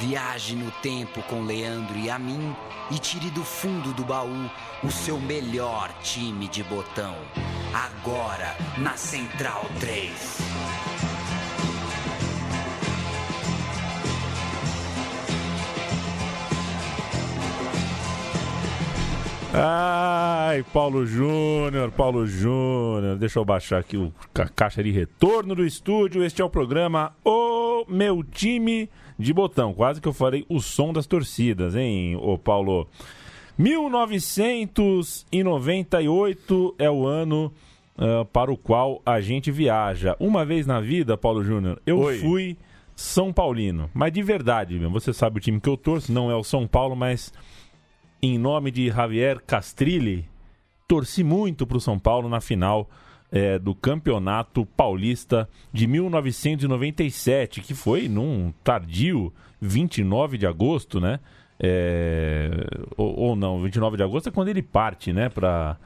Viaje no tempo com Leandro e a mim e tire do fundo do baú o seu melhor time de botão. Agora na Central 3. Ai, Paulo Júnior, Paulo Júnior. Deixa eu baixar aqui o, a caixa de retorno do estúdio. Este é o programa O Meu Time de Botão. Quase que eu falei o som das torcidas, hein, ô Paulo? 1998 é o ano uh, para o qual a gente viaja. Uma vez na vida, Paulo Júnior, eu Oi. fui São Paulino. Mas de verdade, meu. Você sabe o time que eu torço, não é o São Paulo, mas em nome de Javier Castrilli, torci muito para o São Paulo na final é, do Campeonato Paulista de 1997, que foi num tardio 29 de agosto, né? É, ou, ou não, 29 de agosto é quando ele parte, né? Pra...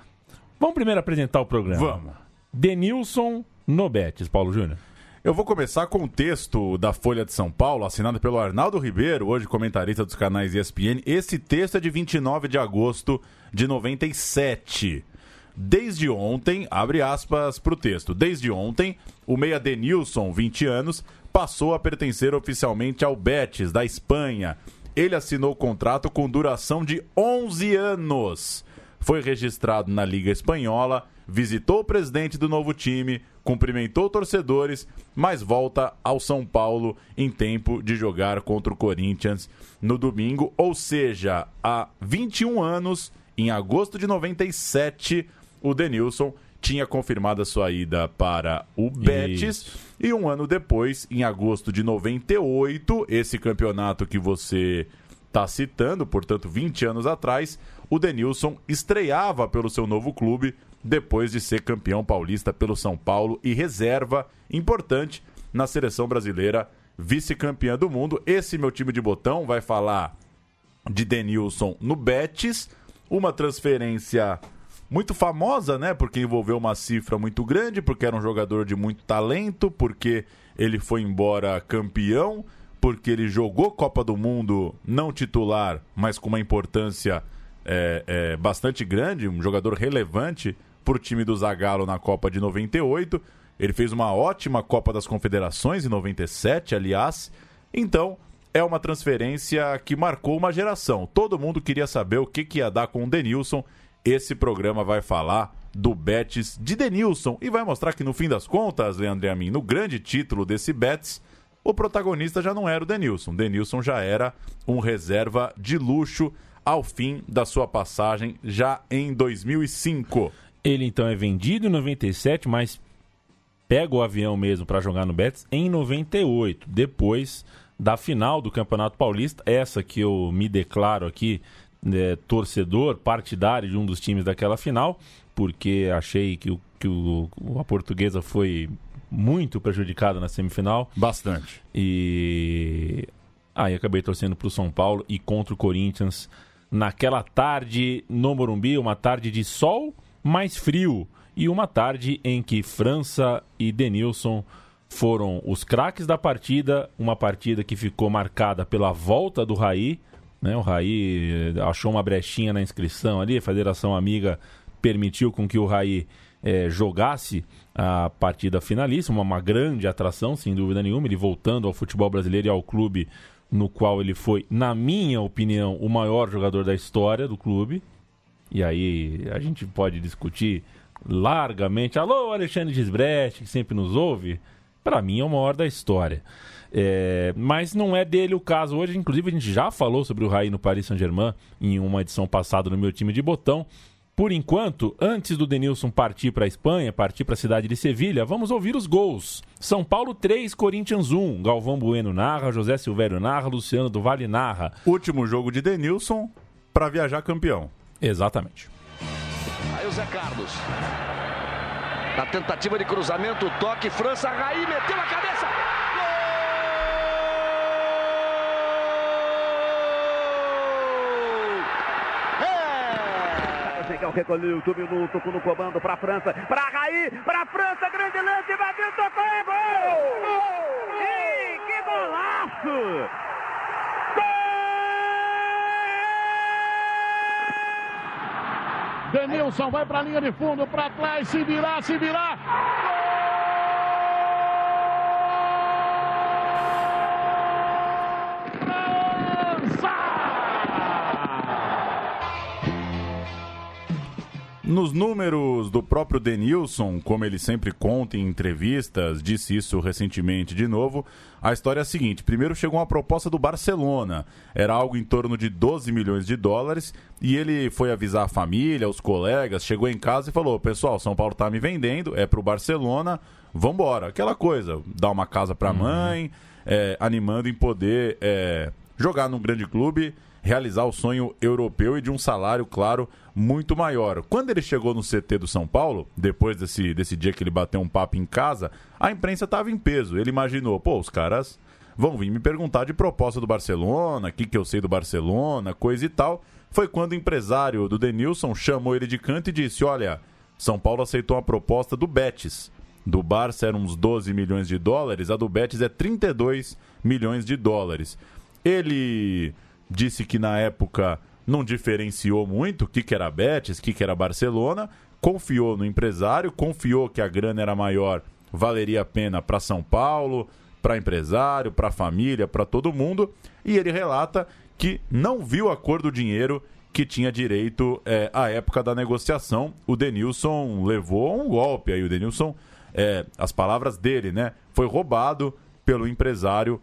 Vamos primeiro apresentar o programa. Vamos. Denilson Nobetes, Paulo Júnior. Eu vou começar com o texto da Folha de São Paulo, assinado pelo Arnaldo Ribeiro, hoje comentarista dos canais ESPN. Esse texto é de 29 de agosto de 97. Desde ontem, abre aspas para o texto, desde ontem, o meia Denilson, 20 anos, passou a pertencer oficialmente ao Betis, da Espanha. Ele assinou o contrato com duração de 11 anos. Foi registrado na Liga Espanhola, visitou o presidente do novo time, cumprimentou torcedores, mas volta ao São Paulo em tempo de jogar contra o Corinthians no domingo, ou seja, há 21 anos, em agosto de 97, o Denilson tinha confirmado a sua ida para o Betis e um ano depois, em agosto de 98, esse campeonato que você está citando, portanto 20 anos atrás, o Denilson estreava pelo seu novo clube depois de ser campeão paulista pelo São Paulo e reserva importante na seleção brasileira, vice-campeã do mundo. Esse meu time de botão vai falar de Denilson no Betis, uma transferência muito famosa, né? Porque envolveu uma cifra muito grande, porque era um jogador de muito talento, porque ele foi embora campeão, porque ele jogou Copa do Mundo não titular, mas com uma importância é, é, bastante grande, um jogador relevante para o time do Zagallo na Copa de 98. Ele fez uma ótima Copa das Confederações em 97, aliás. Então, é uma transferência que marcou uma geração. Todo mundo queria saber o que, que ia dar com o Denilson. Esse programa vai falar do Betis de Denilson e vai mostrar que no fim das contas, Leandro a mim, no grande título desse Betis, o protagonista já não era o Denilson. Denilson já era um reserva de luxo ao fim da sua passagem já em 2005. Ele então é vendido em 97, mas pega o avião mesmo para jogar no Betis em 98, depois da final do Campeonato Paulista, essa que eu me declaro aqui né, torcedor partidário de um dos times daquela final, porque achei que, o, que o, a portuguesa foi muito prejudicada na semifinal. Bastante. E aí acabei torcendo para o São Paulo e contra o Corinthians naquela tarde no Morumbi, uma tarde de sol mais frio e uma tarde em que França e Denilson foram os craques da partida, uma partida que ficou marcada pela volta do Raí, né? O Raí eh, achou uma brechinha na inscrição ali, a Federação Amiga permitiu com que o Raí eh, jogasse a partida finalíssima, uma, uma grande atração, sem dúvida nenhuma, ele voltando ao futebol brasileiro e ao clube no qual ele foi, na minha opinião, o maior jogador da história do clube. E aí a gente pode discutir largamente. Alô, Alexandre Gisbrecht, que sempre nos ouve. Para mim é o maior da história. É, mas não é dele o caso hoje. Inclusive, a gente já falou sobre o Raí no Paris Saint-Germain em uma edição passada no meu time de botão. Por enquanto, antes do Denilson partir para a Espanha, partir para a cidade de Sevilha, vamos ouvir os gols. São Paulo 3, Corinthians 1. Galvão Bueno narra, José Silvério narra, Luciano do Vale narra. Último jogo de Denilson para viajar campeão. Exatamente. Aí o Zé Carlos. Na tentativa de cruzamento, toque, França, Raí, meteu a cabeça. Senegal recolheu, do tocou no comando para a França, para Raí, para a França, grande lance, bateu, tocou, e gol! gol! Que golaço! Gol! Denilson vai para a linha de fundo, para trás, se virar, se virar. Gol! Nos números do próprio Denilson, como ele sempre conta em entrevistas, disse isso recentemente de novo, a história é a seguinte: primeiro chegou uma proposta do Barcelona, era algo em torno de 12 milhões de dólares, e ele foi avisar a família, os colegas, chegou em casa e falou: pessoal, São Paulo tá me vendendo, é pro Barcelona, vambora. Aquela coisa, dar uma casa pra mãe, é, animando em poder é, jogar num grande clube realizar o sonho europeu e de um salário, claro, muito maior. Quando ele chegou no CT do São Paulo, depois desse, desse dia que ele bateu um papo em casa, a imprensa estava em peso. Ele imaginou, pô, os caras vão vir me perguntar de proposta do Barcelona, o que, que eu sei do Barcelona, coisa e tal. Foi quando o empresário do Denilson chamou ele de canto e disse: Olha, São Paulo aceitou a proposta do Betis. Do Barça eram uns 12 milhões de dólares, a do Betis é 32 milhões de dólares. Ele disse que na época não diferenciou muito o que, que era Betis, o que, que era Barcelona, confiou no empresário, confiou que a grana era maior, valeria a pena para São Paulo, para empresário, para família, para todo mundo, e ele relata que não viu a cor do dinheiro que tinha direito é, à época da negociação. O Denilson levou um golpe aí, o Denilson, é, as palavras dele, né, foi roubado pelo empresário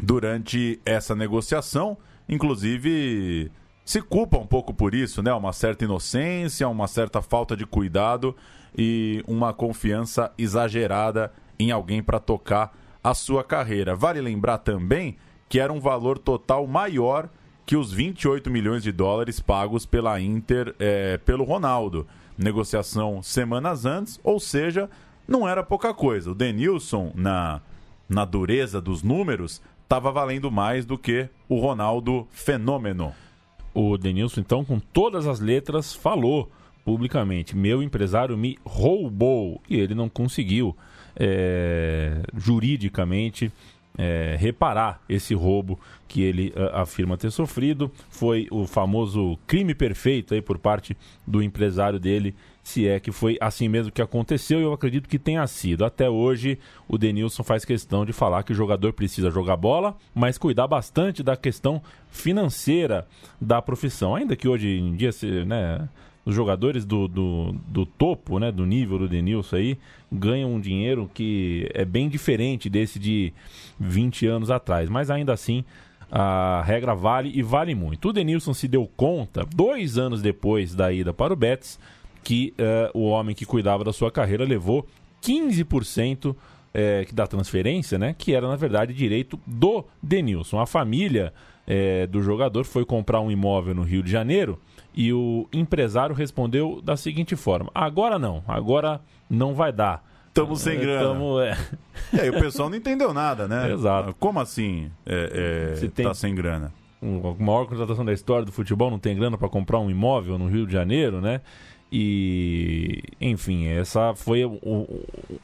durante essa negociação. Inclusive, se culpa um pouco por isso, né? Uma certa inocência, uma certa falta de cuidado e uma confiança exagerada em alguém para tocar a sua carreira. Vale lembrar também que era um valor total maior que os 28 milhões de dólares pagos pela Inter é, pelo Ronaldo. Negociação semanas antes, ou seja, não era pouca coisa. O Denilson, na, na dureza dos números, estava valendo mais do que o Ronaldo Fenômeno. O Denilson, então, com todas as letras, falou publicamente: meu empresário me roubou. E ele não conseguiu é, juridicamente é, reparar esse roubo que ele a, afirma ter sofrido. Foi o famoso crime perfeito aí por parte do empresário dele, se é que foi assim mesmo que aconteceu, eu acredito que tenha sido. Até hoje, o Denilson faz questão de falar que o jogador precisa jogar bola, mas cuidar bastante da questão financeira da profissão. Ainda que hoje em dia, né, os jogadores do, do, do, topo, né, do nível do Denilson aí, ganham um dinheiro que é bem diferente desse de 20 anos atrás. Mas ainda assim, a regra vale e vale muito. O Denilson se deu conta, dois anos depois da ida para o Betis, que uh, o homem que cuidava da sua carreira levou 15% é, da transferência, né? Que era, na verdade, direito do Denilson. A família é, do jogador foi comprar um imóvel no Rio de Janeiro e o empresário respondeu da seguinte forma: agora não, agora não vai dar. Estamos sem grana. Tamo, é. E aí o pessoal não entendeu nada, né? Exato. Como assim é, é, tem... tá sem grana? A maior contratação da história do futebol não tem grana para comprar um imóvel no Rio de Janeiro, né? E, enfim, essa foi o, o,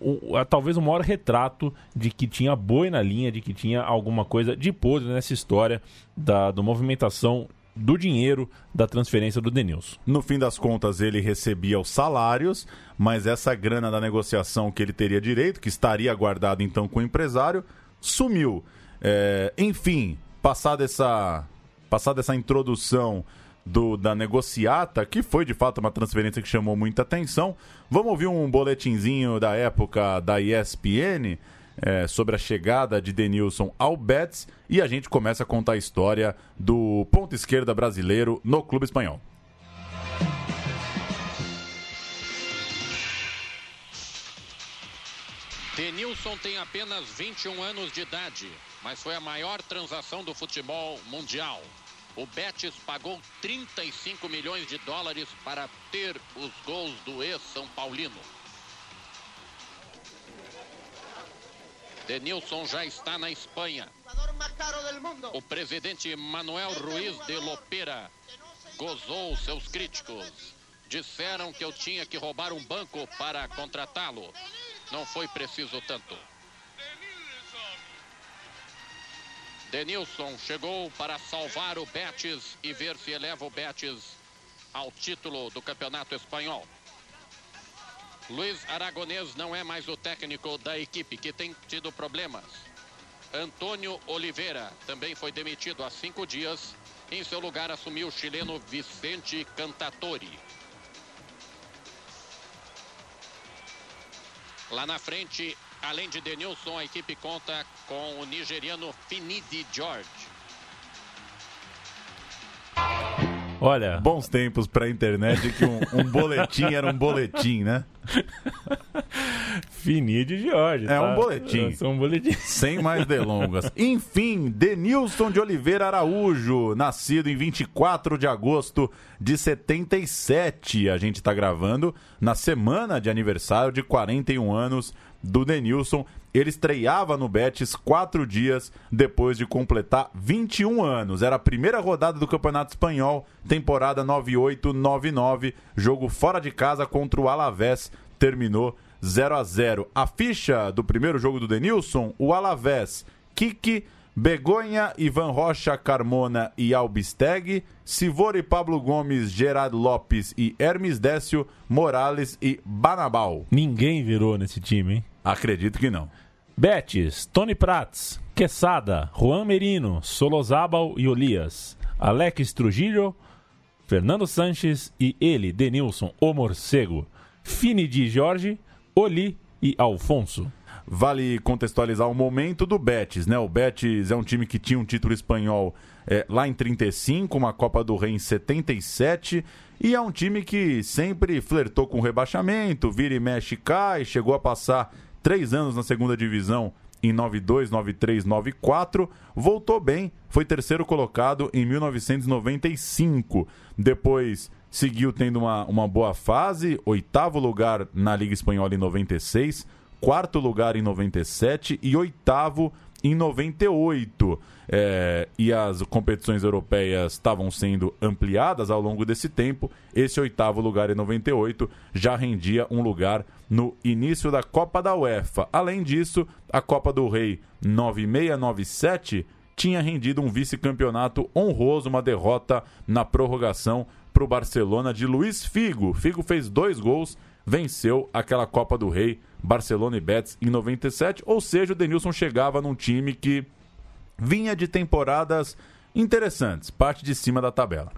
o, a, talvez o maior retrato de que tinha boi na linha, de que tinha alguma coisa de podre nessa história da, da movimentação do dinheiro da transferência do Denilson. No fim das contas, ele recebia os salários, mas essa grana da negociação que ele teria direito, que estaria guardado então com o empresário, sumiu. É, enfim, passada essa, passada essa introdução do, da negociata, que foi de fato uma transferência que chamou muita atenção. Vamos ouvir um boletinzinho da época da ESPN é, sobre a chegada de Denilson ao Betis e a gente começa a contar a história do ponto esquerda brasileiro no clube espanhol. Denilson tem apenas 21 anos de idade, mas foi a maior transação do futebol mundial. O Betis pagou 35 milhões de dólares para ter os gols do ex-São Paulino. Denilson já está na Espanha. O presidente Manuel Ruiz de Lopera gozou seus críticos. Disseram que eu tinha que roubar um banco para contratá-lo. Não foi preciso tanto. Denilson chegou para salvar o Betis e ver se eleva o Betis ao título do Campeonato Espanhol. Luiz Aragonês não é mais o técnico da equipe, que tem tido problemas. Antônio Oliveira também foi demitido há cinco dias. Em seu lugar assumiu o chileno Vicente Cantatori. Lá na frente, além de Denilson, a equipe conta com o nigeriano Finidi George. Olha. Bons tempos pra internet que um, um boletim era um boletim, né? Fininho de Jorge. É tá? um boletim. É um boletim. Sem mais delongas. Enfim, Denilson de Oliveira Araújo, nascido em 24 de agosto de 77. A gente está gravando na semana de aniversário de 41 anos do Denilson. Ele estreava no Betis quatro dias depois de completar 21 anos. Era a primeira rodada do Campeonato Espanhol, temporada 98-99. Jogo fora de casa contra o Alavés. Terminou 0 a 0 A ficha do primeiro jogo do Denilson, o Alavés, Kiki, Begonha, Ivan Rocha, Carmona e Albisteg, Sivori, Pablo Gomes, Gerard Lopes e Hermes Décio, Morales e Banabal. Ninguém virou nesse time, hein? Acredito que não. Betis, Tony Prats, Quesada, Juan Merino, Solozabal e Olias, Alex Trujillo, Fernando Sanches e ele, Denilson, o Morcego, Fini de Jorge, Oli e Alfonso. Vale contextualizar o momento do Betis, né? O Betis é um time que tinha um título espanhol é, lá em 35, uma Copa do Rei em 77, e é um time que sempre flertou com rebaixamento, vira e mexe cai, chegou a passar três anos na segunda divisão em 92, 93, 94, voltou bem, foi terceiro colocado em 1995. Depois seguiu tendo uma, uma boa fase, oitavo lugar na Liga Espanhola em 96, quarto lugar em 97 e oitavo em 98. É, e as competições europeias estavam sendo ampliadas ao longo desse tempo. Esse oitavo lugar em 98 já rendia um lugar no início da Copa da UEFA. Além disso, a Copa do Rei 9697 tinha rendido um vice-campeonato honroso, uma derrota na prorrogação para o Barcelona de Luiz Figo. Figo fez dois gols, venceu aquela Copa do Rei, Barcelona e Betis em 97. Ou seja, o Denilson chegava num time que vinha de temporadas interessantes, parte de cima da tabela.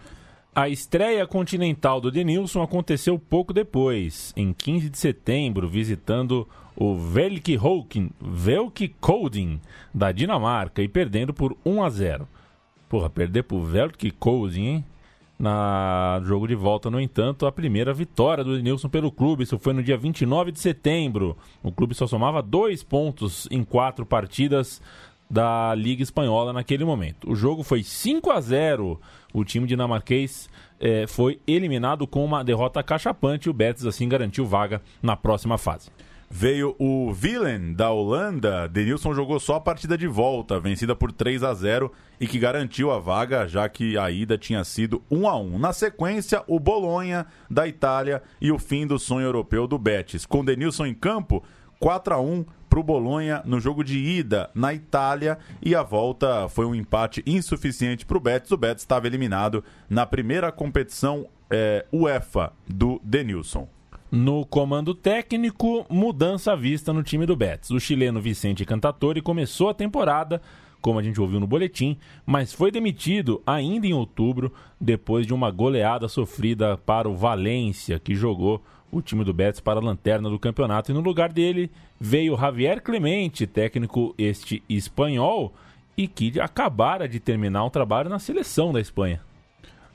A estreia continental do Denilson aconteceu pouco depois, em 15 de setembro, visitando o Velkhoken, Velkkoding da Dinamarca e perdendo por 1 a 0. Porra, perder pro Velkkoding, hein? Na jogo de volta, no entanto, a primeira vitória do Denilson pelo clube. Isso foi no dia 29 de setembro. O clube só somava dois pontos em quatro partidas da Liga Espanhola naquele momento. O jogo foi 5 a 0. O time dinamarquês eh, foi eliminado com uma derrota cachapante o Betis assim garantiu vaga na próxima fase. Veio o Willem da Holanda. Denilson jogou só a partida de volta, vencida por 3 a 0 e que garantiu a vaga, já que a ida tinha sido 1 a 1. Na sequência, o Bolonha da Itália e o fim do sonho europeu do Betis. Com Denilson em campo, 4 a 1 para o Bolonha no jogo de ida na Itália e a volta foi um empate insuficiente para o Betis. O Betis estava eliminado na primeira competição é, UEFA do Denilson. No comando técnico, mudança vista no time do Betis. O chileno Vicente Cantatori começou a temporada, como a gente ouviu no boletim, mas foi demitido ainda em outubro, depois de uma goleada sofrida para o Valência, que jogou o time do Betis para a lanterna do campeonato. E no lugar dele veio Javier Clemente, técnico este espanhol, e que acabara de terminar um trabalho na seleção da Espanha.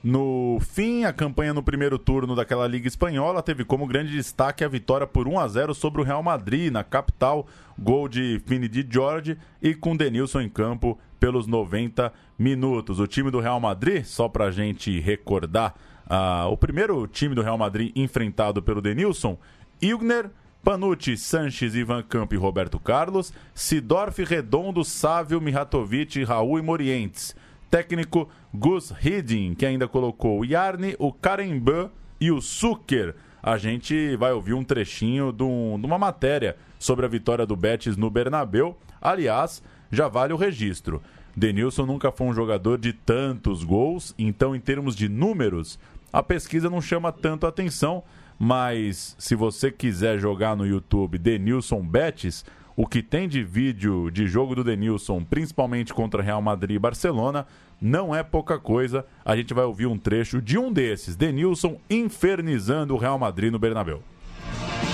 No fim, a campanha no primeiro turno daquela Liga Espanhola teve como grande destaque a vitória por 1 a 0 sobre o Real Madrid na capital, gol de Fini de George e com Denilson em campo pelos 90 minutos. O time do Real Madrid, só pra gente recordar, uh, o primeiro time do Real Madrid enfrentado pelo Denilson, Ilgner, Panucci, Sanches, Ivan Campo e Roberto Carlos, Sidorf, Redondo, Sávio, Mihatovic, Raul e Morientes técnico Gus Hiddink, que ainda colocou o Yarni, o Karembeu e o Zucker. A gente vai ouvir um trechinho de, um, de, uma matéria sobre a vitória do Betis no Bernabeu. Aliás, já vale o registro. Denilson nunca foi um jogador de tantos gols, então, em termos de números, a pesquisa não chama tanto atenção, mas se você quiser jogar no YouTube Denilson Betis, o que tem de vídeo de jogo do Denilson, principalmente contra Real Madrid e Barcelona, não é pouca coisa. A gente vai ouvir um trecho de um desses, Denilson infernizando o Real Madrid no Bernabéu.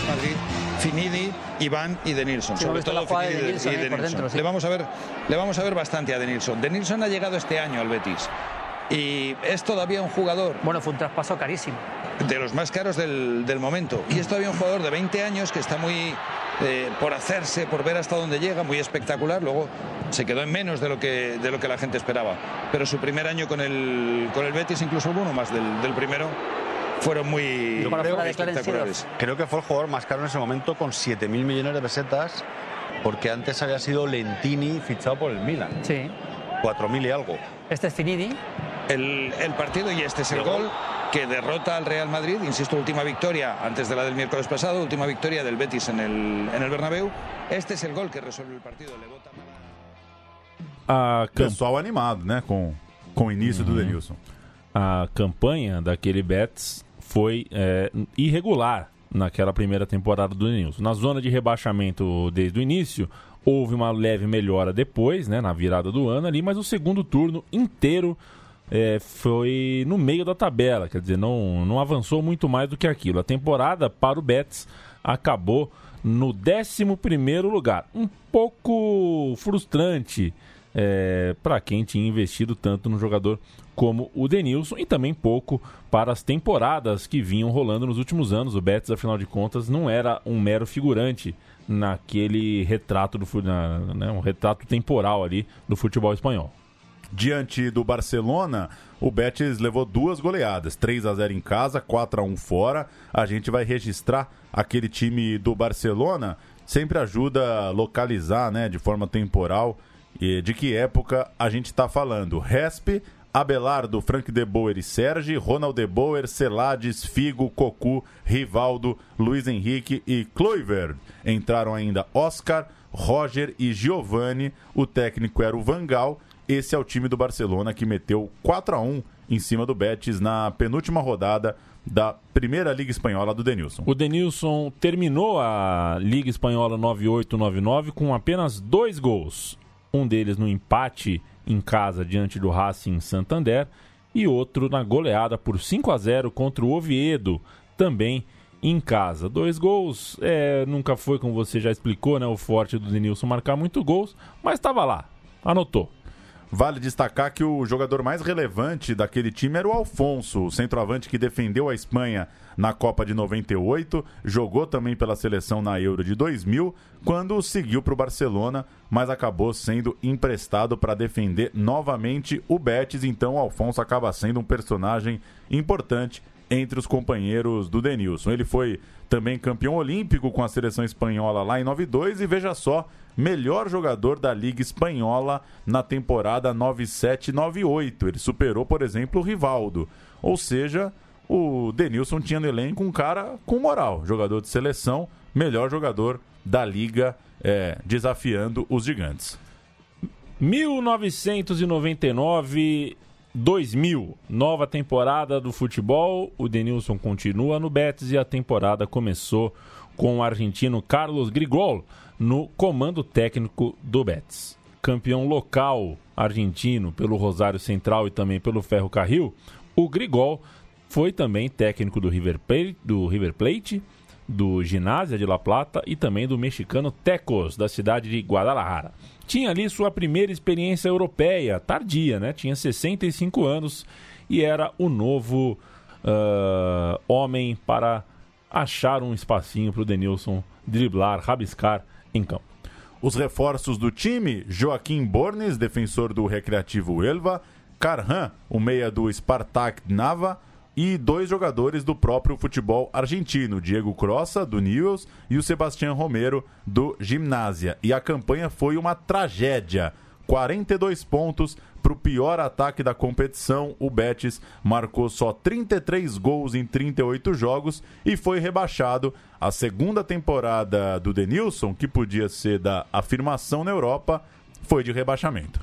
Madrid, Finidi, Iván y Denilson. Sí, sobre todo jugada de Finidi Denilson y por Denilson. dentro, sí. le, vamos a ver, le vamos a ver bastante a Denilson. Denilson ha llegado este año al Betis. Y es todavía un jugador Bueno, fue un traspaso carísimo. de los más caros del, del momento. Y es todavía un jugador de 20 años que está muy eh, por hacerse, por ver hasta dónde llega, muy espectacular. Luego se quedó en menos de lo que, de lo que la gente esperaba. Pero su primer año con el, con el Betis, incluso uno más del, del primero, fueron muy, Yo creo espectaculares. Creo que fue el jugador más caro en ese momento con 7.000 millones de pesetas, porque antes había sido Lentini fichado por el Milan. Sí. 4.000 y algo. Este es Finidi. el, el partido y este es el gol que derrota al Real Madrid, insisto, última victoria antes de la del miércoles pasado, última victoria del Betis en el, en el Bernabéu. Este es el gol que resuelve el partido. Le bota A, Pessoal animado, né, com, com o início do Denilson. a campanha daquele Betis foi é, irregular naquela primeira temporada do Denilson. Na zona de rebaixamento desde o início, houve uma leve melhora depois, né, na virada do ano ali, mas o segundo turno inteiro é, foi no meio da tabela, quer dizer, não, não avançou muito mais do que aquilo. A temporada para o Betis acabou no 11 lugar. Um pouco frustrante é, para quem tinha investido tanto no jogador como o Denilson e também pouco para as temporadas que vinham rolando nos últimos anos. O Betis, afinal de contas, não era um mero figurante naquele retrato do né, um retrato temporal ali do futebol espanhol. Diante do Barcelona, o Betis levou duas goleadas, 3 a 0 em casa, 4 a 1 fora. A gente vai registrar aquele time do Barcelona, sempre ajuda a localizar, né, de forma temporal, e de que época a gente está falando. Resp, Abelardo, Frank de Boer e Sergi, Ronald de Boer, Celades, Figo, Cocu, Rivaldo, Luiz Henrique e Kluivert. Entraram ainda Oscar, Roger e Giovanni. O técnico era o Vangal. Esse é o time do Barcelona que meteu 4 a 1 em cima do Betis na penúltima rodada da Primeira Liga Espanhola do Denilson. O Denilson terminou a Liga Espanhola 98-99 com apenas dois gols. Um deles no empate em casa diante do Racing Santander e outro na goleada por 5 a 0 contra o Oviedo, também em casa. Dois gols, é, nunca foi, como você já explicou, né, o forte do Denilson marcar muito gols, mas estava lá, anotou. Vale destacar que o jogador mais relevante daquele time era o Alfonso, o centroavante que defendeu a Espanha na Copa de 98, jogou também pela seleção na Euro de 2000, quando seguiu para o Barcelona, mas acabou sendo emprestado para defender novamente o Betis. Então o Alfonso acaba sendo um personagem importante entre os companheiros do Denilson. Ele foi também campeão olímpico com a seleção espanhola lá em 92 e veja só, melhor jogador da Liga Espanhola na temporada 97-98. Ele superou, por exemplo, o Rivaldo. Ou seja, o Denilson tinha no elenco um cara com moral, jogador de seleção, melhor jogador da liga, é, desafiando os gigantes. 1999 2000, nova temporada do futebol. O Denilson continua no Betis e a temporada começou com o argentino Carlos Grigol no comando técnico do Betis. Campeão local argentino pelo Rosário Central e também pelo Ferro Carril, o Grigol foi também técnico do River Plate, do River Plate, do Ginásia de La Plata e também do mexicano Tecos, da cidade de Guadalajara. Tinha ali sua primeira experiência europeia, tardia, né? Tinha 65 anos e era o novo uh, homem para achar um espacinho para o Denilson driblar, rabiscar em campo. Os reforços do time: Joaquim Bornes, defensor do Recreativo Elva, Carran, o meia do Spartak Nava, e dois jogadores do próprio futebol argentino, Diego Crossa, do Newells, e o Sebastián Romero, do Gimnasia. E a campanha foi uma tragédia. 42 pontos para o pior ataque da competição. O Betis marcou só 33 gols em 38 jogos e foi rebaixado. A segunda temporada do Denilson, que podia ser da afirmação na Europa, foi de rebaixamento.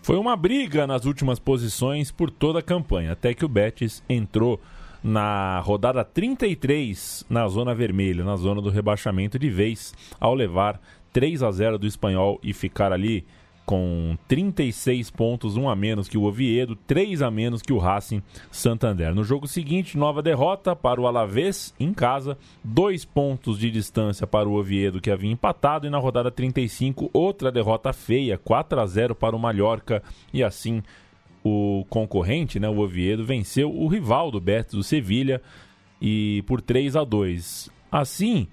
Foi uma briga nas últimas posições por toda a campanha, até que o Betis entrou na rodada 33 na zona vermelha, na zona do rebaixamento de vez, ao levar 3 a 0 do Espanhol e ficar ali com 36 pontos, um a menos que o Oviedo, 3 a menos que o Racing Santander. No jogo seguinte, nova derrota para o Alavés em casa, dois pontos de distância para o Oviedo que havia empatado e na rodada 35 outra derrota feia, 4 a 0 para o Mallorca e assim o concorrente, né, o Oviedo venceu o rival do Betis, o Sevilha, e por 3 a 2. Assim,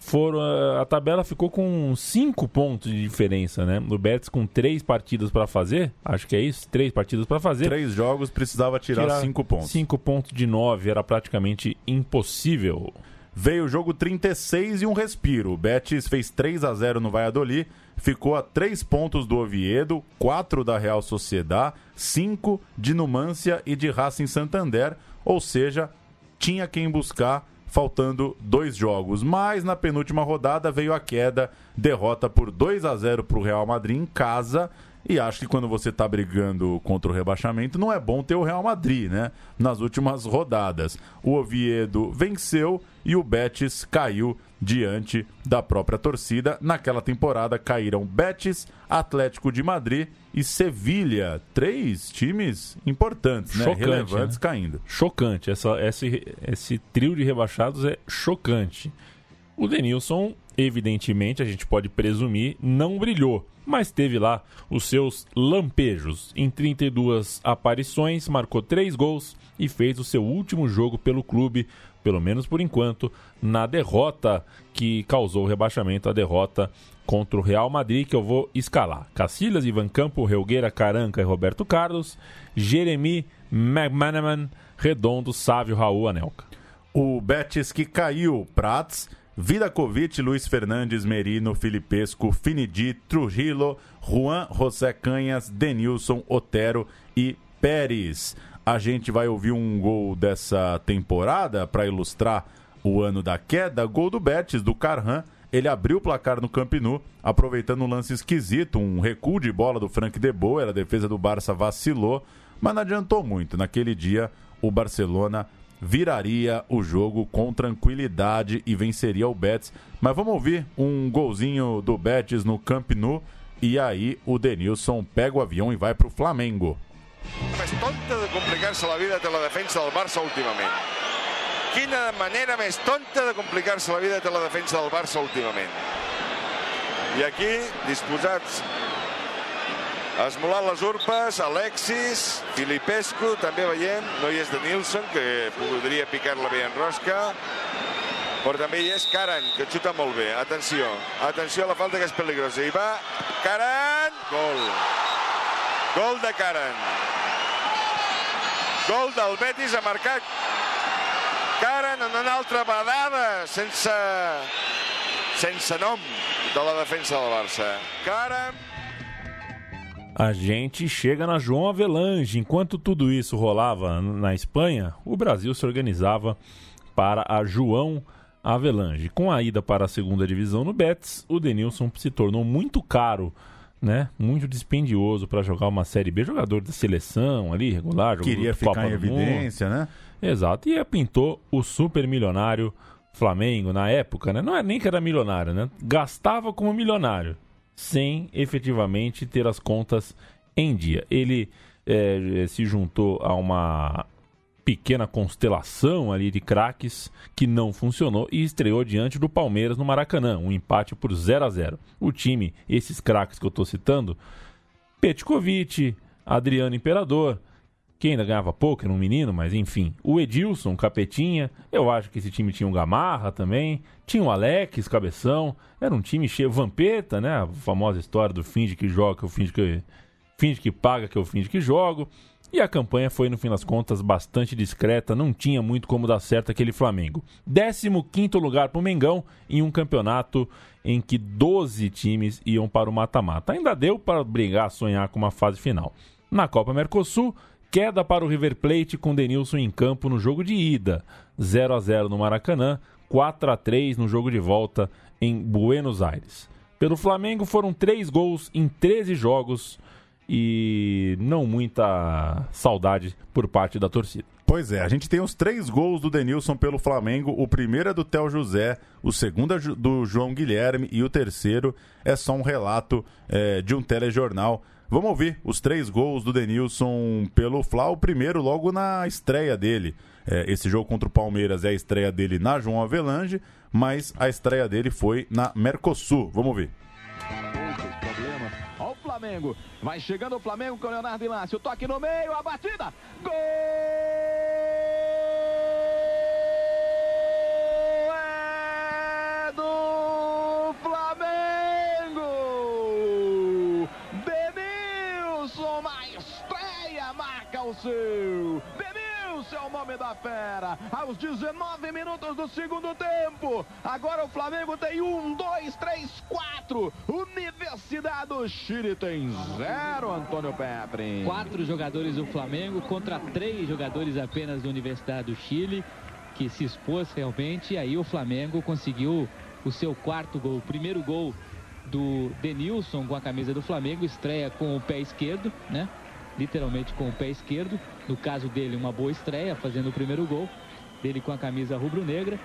foram a tabela ficou com cinco pontos de diferença, né? O Betis com três partidas para fazer, acho que é isso, três partidas para fazer. Três jogos precisava tirar, tirar cinco pontos. Cinco pontos de nove era praticamente impossível. Veio o jogo 36 e um respiro. O Betis fez 3 a 0 no Valladolid, ficou a três pontos do Oviedo, quatro da Real Sociedad, cinco de Numância e de Racing Santander, ou seja, tinha quem buscar faltando dois jogos. Mas na penúltima rodada veio a queda, derrota por 2 a 0 para o Real Madrid em casa. E acho que quando você está brigando contra o rebaixamento, não é bom ter o Real Madrid, né? Nas últimas rodadas. O Oviedo venceu e o Betis caiu diante da própria torcida. Naquela temporada caíram Betis, Atlético de Madrid e Sevilha. Três times importantes, né? Chocante, Relevantes né? caindo. Chocante. Essa, esse, esse trio de rebaixados é chocante. O Denilson, evidentemente, a gente pode presumir, não brilhou, mas teve lá os seus lampejos. Em 32 aparições, marcou três gols e fez o seu último jogo pelo clube pelo menos por enquanto, na derrota que causou o rebaixamento, a derrota contra o Real Madrid, que eu vou escalar. Cacilhas, Ivan Campo, Relgueira, Caranca e Roberto Carlos, Jeremy, McManaman, Redondo, Sávio, Raul, Anelka. O Betis que caiu, Prats, Vidakovic, Luiz Fernandes, Merino, Filipesco, Finidi, Trujillo, Juan José Canhas, Denilson, Otero e Pérez a gente vai ouvir um gol dessa temporada para ilustrar o ano da queda, gol do Betis, do Carran. Ele abriu o placar no Camp Nou, aproveitando um lance esquisito, um recuo de bola do Frank De Boer, a defesa do Barça vacilou, mas não adiantou muito. Naquele dia, o Barcelona viraria o jogo com tranquilidade e venceria o Betis. Mas vamos ouvir um golzinho do Betis no Camp Nou e aí o Denilson pega o avião e vai para o Flamengo. Més tonta de complicar-se la vida té la defensa del Barça últimament. Quina manera més tonta de complicar-se la vida té la defensa del Barça últimament. I aquí, disposats a esmolar les urpes, Alexis, Filipescu, també veiem, no hi és de Nilsson, que podria picar-la bé en rosca, però també hi és Karan, que xuta molt bé. Atenció, atenció a la falta que és peligrosa. I va, Karan, gol. Gol de Karan. Gol del Betis ha marcat Karan en una altra badada sense, sense nom de la defensa del Barça. Karan a gente chega na João Avelange. Enquanto tudo isso rolava na Espanha, o Brasil se organizava para a João Avelange. Com a ida para a segunda divisão no Betis, o Denilson se tornou muito caro né? Muito dispendioso para jogar uma Série B. Jogador da seleção ali, regular. Queria ficar Copa em evidência, mundo. né? Exato. E pintou o super milionário Flamengo na época, né? Não é nem que era milionário, né? Gastava como milionário, sem efetivamente ter as contas em dia. Ele é, se juntou a uma pequena constelação ali de craques que não funcionou e estreou diante do Palmeiras no Maracanã, um empate por 0 a 0. O time, esses craques que eu estou citando, Petkovic, Adriano Imperador, que ainda ganhava pouco, era um menino, mas enfim. O Edilson, Capetinha, eu acho que esse time tinha um Gamarra também, tinha o Alex, Cabeção, era um time cheio, Vampeta, né, a famosa história do finge que joga, que eu finge que, finge que paga, que eu finge que jogo. E a campanha foi, no fim das contas, bastante discreta, não tinha muito como dar certo aquele Flamengo. 15 lugar para o Mengão em um campeonato em que 12 times iam para o mata-mata. Ainda deu para brigar, sonhar com uma fase final. Na Copa Mercosul, queda para o River Plate com Denilson em campo no jogo de ida. 0 a 0 no Maracanã, 4 a 3 no jogo de volta em Buenos Aires. Pelo Flamengo foram 3 gols em 13 jogos e não muita saudade por parte da torcida. Pois é, a gente tem os três gols do Denilson pelo Flamengo. O primeiro é do Theo José, o segundo é do João Guilherme e o terceiro é só um relato é, de um telejornal. Vamos ouvir os três gols do Denilson pelo Fla. O primeiro logo na estreia dele. É, esse jogo contra o Palmeiras é a estreia dele na João Avelange, mas a estreia dele foi na Mercosul. Vamos ouvir. Flamengo. Vai chegando o Flamengo com o Leonardo Inácio. Toque no meio, a batida. Gol! É do Flamengo! Denilson na estreia marca o seu. Denilson é o nome da fera. Aos 19 minutos do segundo tempo. Agora o Flamengo tem um, dois, três, quatro. Universidade do Chile tem zero, Antônio Pepri. Quatro jogadores do Flamengo contra três jogadores apenas da Universidade do Chile, que se expôs realmente. E aí o Flamengo conseguiu o seu quarto gol, o primeiro gol do Denilson com a camisa do Flamengo, estreia com o pé esquerdo, né? Literalmente com o pé esquerdo. No caso dele, uma boa estreia, fazendo o primeiro gol dele com a camisa rubro-negra.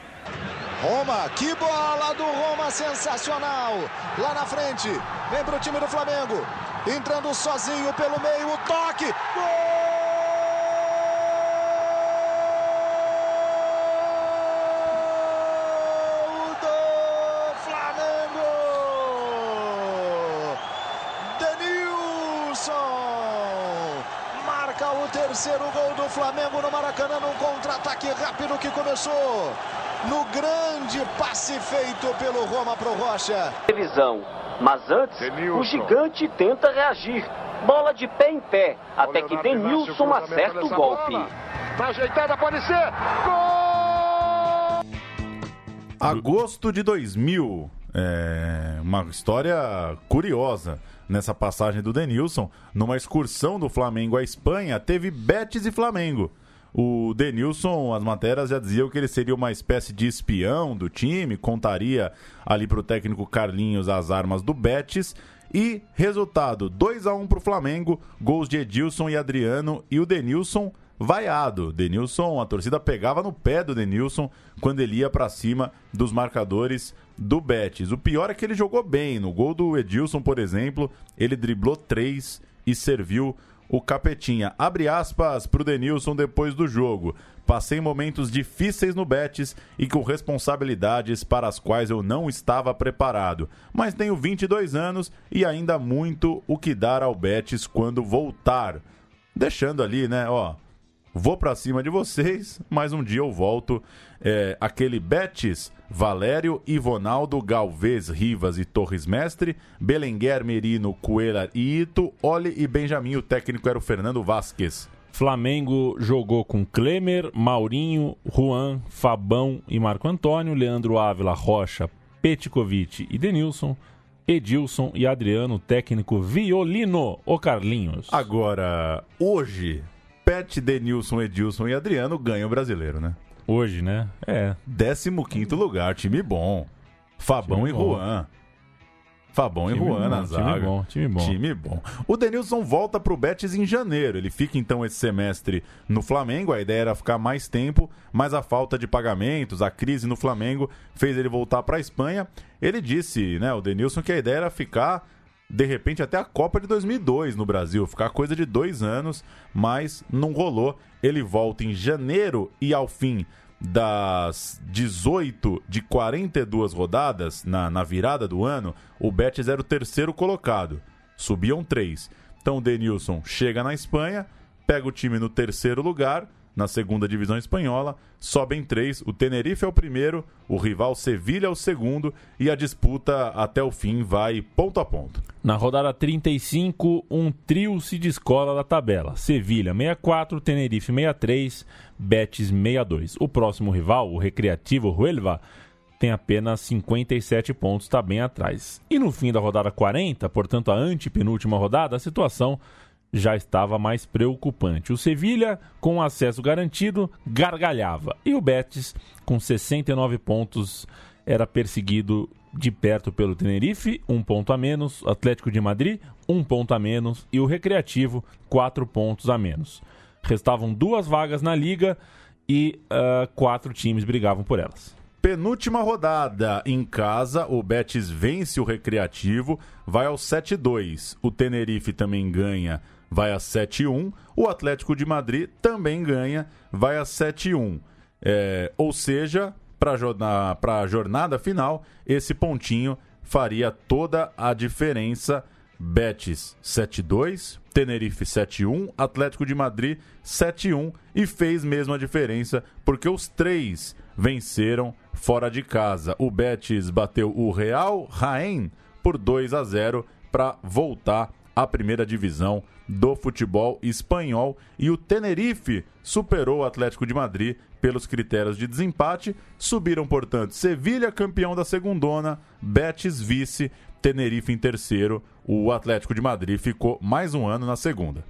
Roma, que bola do Roma, sensacional. Lá na frente, vem pro time do Flamengo. Entrando sozinho pelo meio, o toque. Gol do Flamengo. Denilson marca o terceiro gol do Flamengo no Maracanã num contra-ataque rápido que começou no grande passe feito pelo Roma pro Rocha. Televisão. Mas antes, o gigante tenta reagir. Bola de pé em pé, até que Denilson acerta o golpe. Tá ajeitada, pode ser. Agosto de 2000. É uma história curiosa nessa passagem do Denilson. Numa excursão do Flamengo à Espanha, teve Betis e Flamengo. O Denilson, as matérias já diziam que ele seria uma espécie de espião do time, contaria ali para o técnico Carlinhos as armas do Betis. E resultado: 2 a 1 para o Flamengo, gols de Edilson e Adriano e o Denilson vaiado. Denilson, a torcida pegava no pé do Denilson quando ele ia para cima dos marcadores do Betis. O pior é que ele jogou bem. No gol do Edilson, por exemplo, ele driblou três e serviu o Capetinha. Abre aspas para o Denilson depois do jogo. Passei momentos difíceis no Betis e com responsabilidades para as quais eu não estava preparado. Mas tenho 22 anos e ainda muito o que dar ao Betis quando voltar. Deixando ali, né, ó, vou para cima de vocês, mas um dia eu volto. É, aquele Betis, Valério, Ivonaldo, Galvez, Rivas e Torres Mestre, Belenguer, Merino, Coelho e Ito, Oli e Benjamin. O técnico era o Fernando Vasquez. Flamengo jogou com Klemer, Maurinho, Juan, Fabão e Marco Antônio, Leandro Ávila, Rocha, Petkovic e Denilson, Edilson e Adriano, técnico violino, o Carlinhos. Agora, hoje, Pet, Denilson, Edilson e Adriano ganham o brasileiro, né? Hoje, né? É. 15 lugar, time bom. Fabão Time e bom. Juan. Fabão Time e Juan bom, na time zaga. bom, time bom. Time bom. O Denilson volta pro Betis em janeiro. Ele fica então esse semestre no Flamengo. A ideia era ficar mais tempo, mas a falta de pagamentos, a crise no Flamengo fez ele voltar para a Espanha. Ele disse, né, o Denilson, que a ideia era ficar de repente até a Copa de 2002 no Brasil, ficar coisa de dois anos, mas não rolou. Ele volta em janeiro e ao fim das 18 de 42 rodadas na, na virada do ano, o Betis era o terceiro colocado. Subiam três. Então o Denilson chega na Espanha, pega o time no terceiro lugar, na segunda divisão espanhola, sobem três. O Tenerife é o primeiro, o rival Sevilha é o segundo e a disputa até o fim vai ponto a ponto. Na rodada 35, um trio se descola da tabela. Sevilha 64, Tenerife 63, Betis 62. O próximo rival, o Recreativo Huelva, tem apenas 57 pontos, está bem atrás. E no fim da rodada 40, portanto a antepenúltima rodada, a situação já estava mais preocupante. O Sevilha, com acesso garantido, gargalhava. E o Betis, com 69 pontos, era perseguido de perto pelo Tenerife, um ponto a menos. Atlético de Madrid, um ponto a menos. E o Recreativo, quatro pontos a menos. Restavam duas vagas na liga e uh, quatro times brigavam por elas. Penúltima rodada. Em casa, o Betis vence o Recreativo, vai ao 7-2. O Tenerife também ganha, vai a 7-1. O Atlético de Madrid também ganha, vai a 7-1. É, ou seja, para a jornada final, esse pontinho faria toda a diferença. Betis 7-2, Tenerife 7-1, Atlético de Madrid 7-1 e fez mesmo a diferença porque os três venceram fora de casa. O Betis bateu o Real Raen por 2 a 0 para voltar à primeira divisão do futebol espanhol e o Tenerife superou o Atlético de Madrid pelos critérios de desempate. Subiram, portanto, Sevilha campeão da segundona, Betis vice, Tenerife em terceiro. O Atlético de Madrid ficou mais um ano na segunda.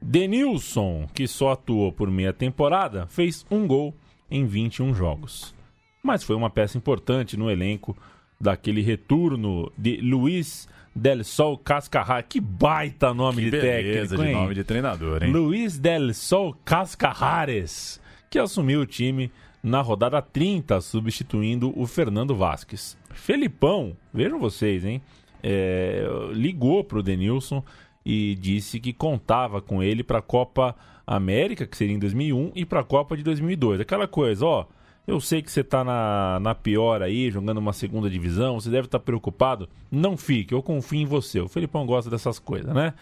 Denilson, que só atuou por meia temporada, fez um gol em 21 jogos. Mas foi uma peça importante no elenco daquele retorno de Luiz Del Sol Cascarra. Que baita nome que de técnico, hein? de nome de treinador, hein? Luiz Del Sol Cascarrares, que assumiu o time na rodada 30, substituindo o Fernando Vasquez. Felipão, vejam vocês, hein? É, ligou para o Denilson e disse que contava com ele para a Copa América, que seria em 2001, e para a Copa de 2002. Aquela coisa, ó eu sei que você está na, na pior aí, jogando uma segunda divisão, você deve estar tá preocupado. Não fique, eu confio em você. O Felipão gosta dessas coisas, né?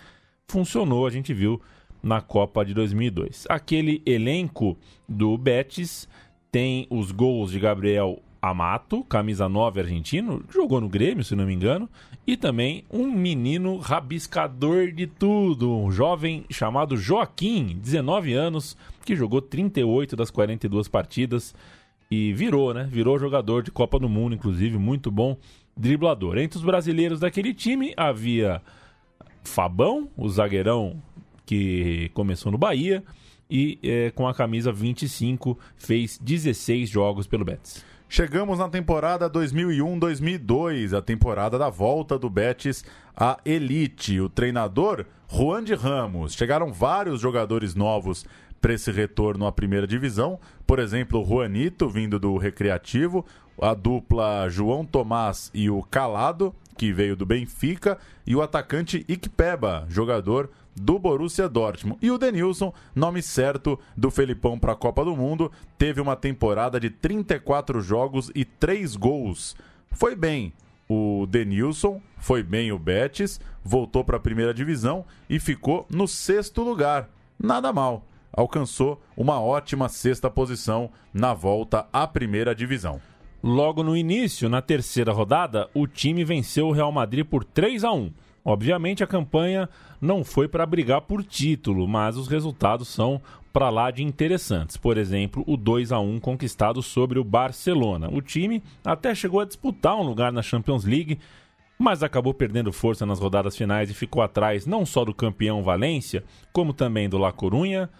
Funcionou, a gente viu na Copa de 2002. Aquele elenco do Betis tem os gols de Gabriel Amato, camisa 9 argentino, jogou no Grêmio, se não me engano, e também um menino rabiscador de tudo, um jovem chamado Joaquim, 19 anos, que jogou 38 das 42 partidas e virou, né? Virou jogador de Copa do Mundo, inclusive, muito bom driblador. Entre os brasileiros daquele time havia Fabão, o zagueirão que começou no Bahia e é, com a camisa 25 fez 16 jogos pelo Betis. Chegamos na temporada 2001-2002, a temporada da volta do Betis à elite. O treinador Juan de Ramos. Chegaram vários jogadores novos para esse retorno à primeira divisão. Por exemplo, o Juanito, vindo do Recreativo, a dupla João Tomás e o Calado, que veio do Benfica, e o atacante Ikpeba, jogador do Borussia Dortmund. E o Denilson, nome certo do Felipão para a Copa do Mundo, teve uma temporada de 34 jogos e 3 gols. Foi bem o Denilson, foi bem o Betis, voltou para a primeira divisão e ficou no sexto lugar. Nada mal alcançou uma ótima sexta posição na volta à primeira divisão. Logo no início, na terceira rodada, o time venceu o Real Madrid por 3 a 1. Obviamente a campanha não foi para brigar por título, mas os resultados são para lá de interessantes. Por exemplo, o 2 a 1 conquistado sobre o Barcelona. O time até chegou a disputar um lugar na Champions League, mas acabou perdendo força nas rodadas finais e ficou atrás não só do campeão Valência, como também do La Corunha,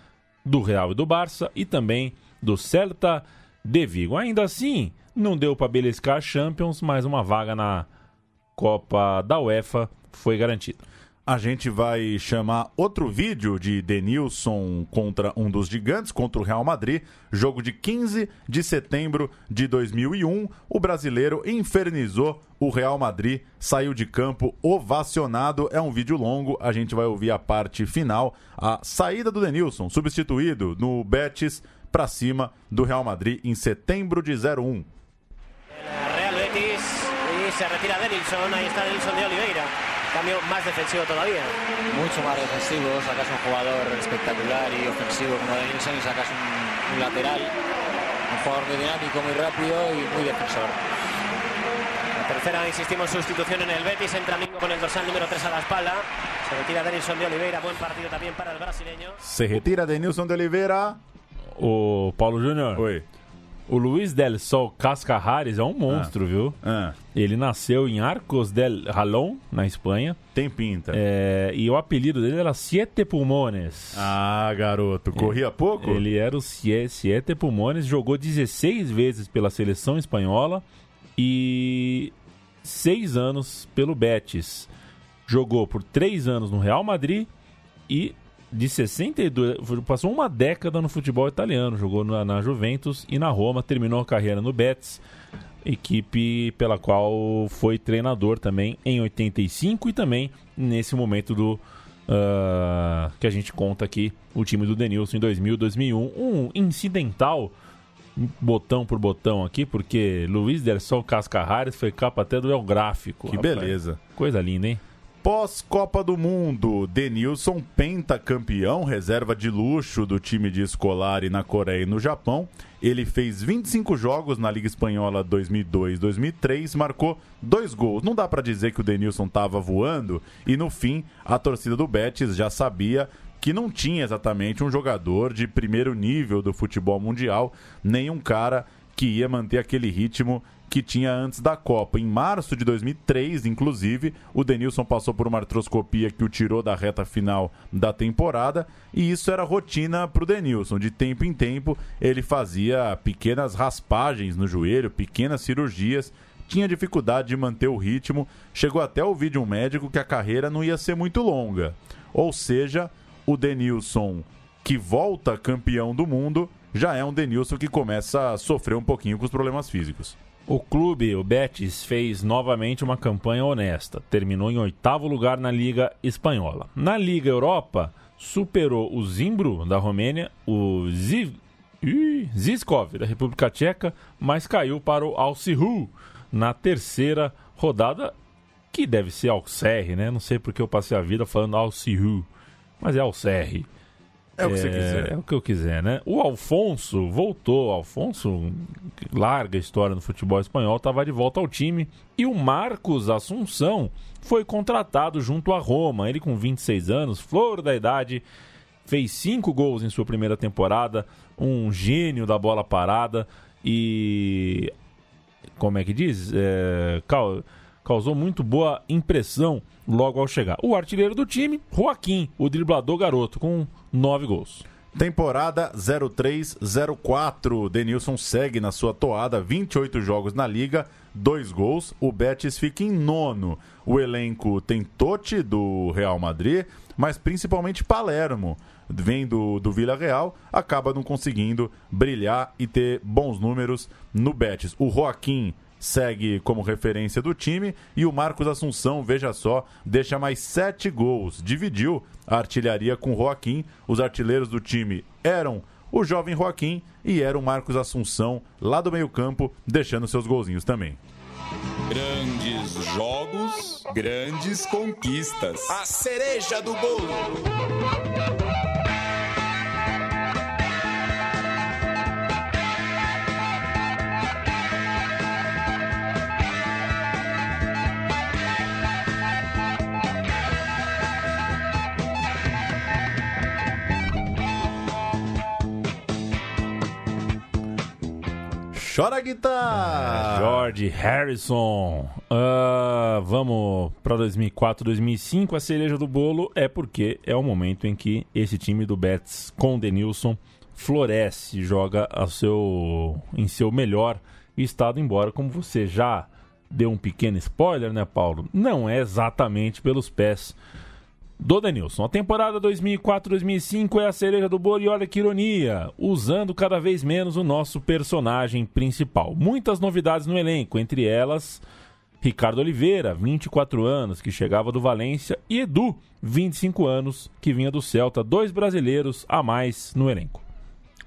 do Real e do Barça e também do Celta de Vigo. Ainda assim, não deu para beliscar Champions, mas uma vaga na Copa da UEFA foi garantida a gente vai chamar outro vídeo de Denilson contra um dos gigantes, contra o Real Madrid, jogo de 15 de setembro de 2001. O brasileiro infernizou o Real Madrid, saiu de campo ovacionado. É um vídeo longo, a gente vai ouvir a parte final, a saída do Denilson, substituído no Betis para cima do Real Madrid em setembro de 01. Real Betis e se retira Denilson, aí está Denilson de Oliveira. Cambio más defensivo todavía. Mucho más defensivo, sacas un jugador espectacular y ofensivo como Denilson y sacas un, un lateral, un jugador muy dinámico, muy rápido y muy defensor. La tercera, insistimos, sustitución en el Betis, entra Mingo con el dorsal número 3 a la espalda. Se retira Denilson de Oliveira, buen partido también para el brasileño. Se retira Denilson de Oliveira. O Paulo Júnior. Oi. O Luiz del Sol Cascarrares é um monstro, ah. viu? Ah. Ele nasceu em Arcos del Jalón, na Espanha. Tem pinta. É, e o apelido dele era Siete Pulmones. Ah, garoto. Corria pouco? Ele era o Siete Pulmones, jogou 16 vezes pela seleção espanhola, e seis anos pelo Betis. Jogou por três anos no Real Madrid e de 62, passou uma década no futebol italiano, jogou na, na Juventus e na Roma, terminou a carreira no Betis, equipe pela qual foi treinador também em 85 e também nesse momento do uh, que a gente conta aqui, o time do Denilson em 2000, 2001, um incidental botão por botão aqui, porque Luiz Derson Cascarrares foi capa até do El Gráfico. Que rapaz. beleza. Coisa linda, hein? Pós-Copa do Mundo, Denilson pentacampeão, reserva de luxo do time de Escolari na Coreia e no Japão. Ele fez 25 jogos na Liga Espanhola 2002-2003, marcou dois gols. Não dá para dizer que o Denilson estava voando e no fim a torcida do Betis já sabia que não tinha exatamente um jogador de primeiro nível do futebol mundial, nem um cara que ia manter aquele ritmo que tinha antes da Copa. Em março de 2003, inclusive, o Denilson passou por uma artroscopia que o tirou da reta final da temporada, e isso era rotina para o Denilson. De tempo em tempo, ele fazia pequenas raspagens no joelho, pequenas cirurgias, tinha dificuldade de manter o ritmo, chegou até ouvir de um médico que a carreira não ia ser muito longa. Ou seja, o Denilson que volta campeão do mundo já é um Denilson que começa a sofrer um pouquinho com os problemas físicos. O clube, o Betis, fez novamente uma campanha honesta. Terminou em oitavo lugar na Liga Espanhola. Na Liga Europa, superou o Zimbro, da Romênia, o Ziv... Ziskov, da República Tcheca, mas caiu para o Alcihu na terceira rodada, que deve ser Alcerre, né? Não sei porque eu passei a vida falando Alcihu, mas é Alcerre. É o que você quiser. É o que eu quiser, né? O Alfonso voltou. Alfonso, larga história no futebol espanhol, estava de volta ao time. E o Marcos Assunção foi contratado junto à Roma. Ele, com 26 anos, flor da idade, fez cinco gols em sua primeira temporada. Um gênio da bola parada. E. Como é que diz? É, causou muito boa impressão logo ao chegar. O artilheiro do time, Joaquim, o driblador garoto, com nove gols. Temporada 03-04. Denilson segue na sua toada, 28 jogos na liga, dois gols. O Betis fica em nono. O elenco tem Totti do Real Madrid, mas principalmente Palermo. Vem do, do Vila Real, acaba não conseguindo brilhar e ter bons números no Betis. O Joaquim segue como referência do time e o Marcos Assunção, veja só, deixa mais sete gols. Dividiu a artilharia com o Joaquim. Os artilheiros do time eram o jovem Joaquim e era o Marcos Assunção lá do meio-campo, deixando seus golzinhos também. Grandes jogos, grandes conquistas. A cereja do bolo. Chora guitarra! É, George Harrison. Uh, vamos para 2004, 2005. A cereja do bolo é porque é o momento em que esse time do Betis com Denilson floresce, joga a seu, em seu melhor estado, embora, como você já deu um pequeno spoiler, né, Paulo? Não é exatamente pelos pés do Denilson. A temporada 2004-2005 é a cereja do bolo e olha que ironia, usando cada vez menos o nosso personagem principal. Muitas novidades no elenco, entre elas Ricardo Oliveira, 24 anos, que chegava do Valência, e Edu, 25 anos, que vinha do Celta, dois brasileiros a mais no elenco.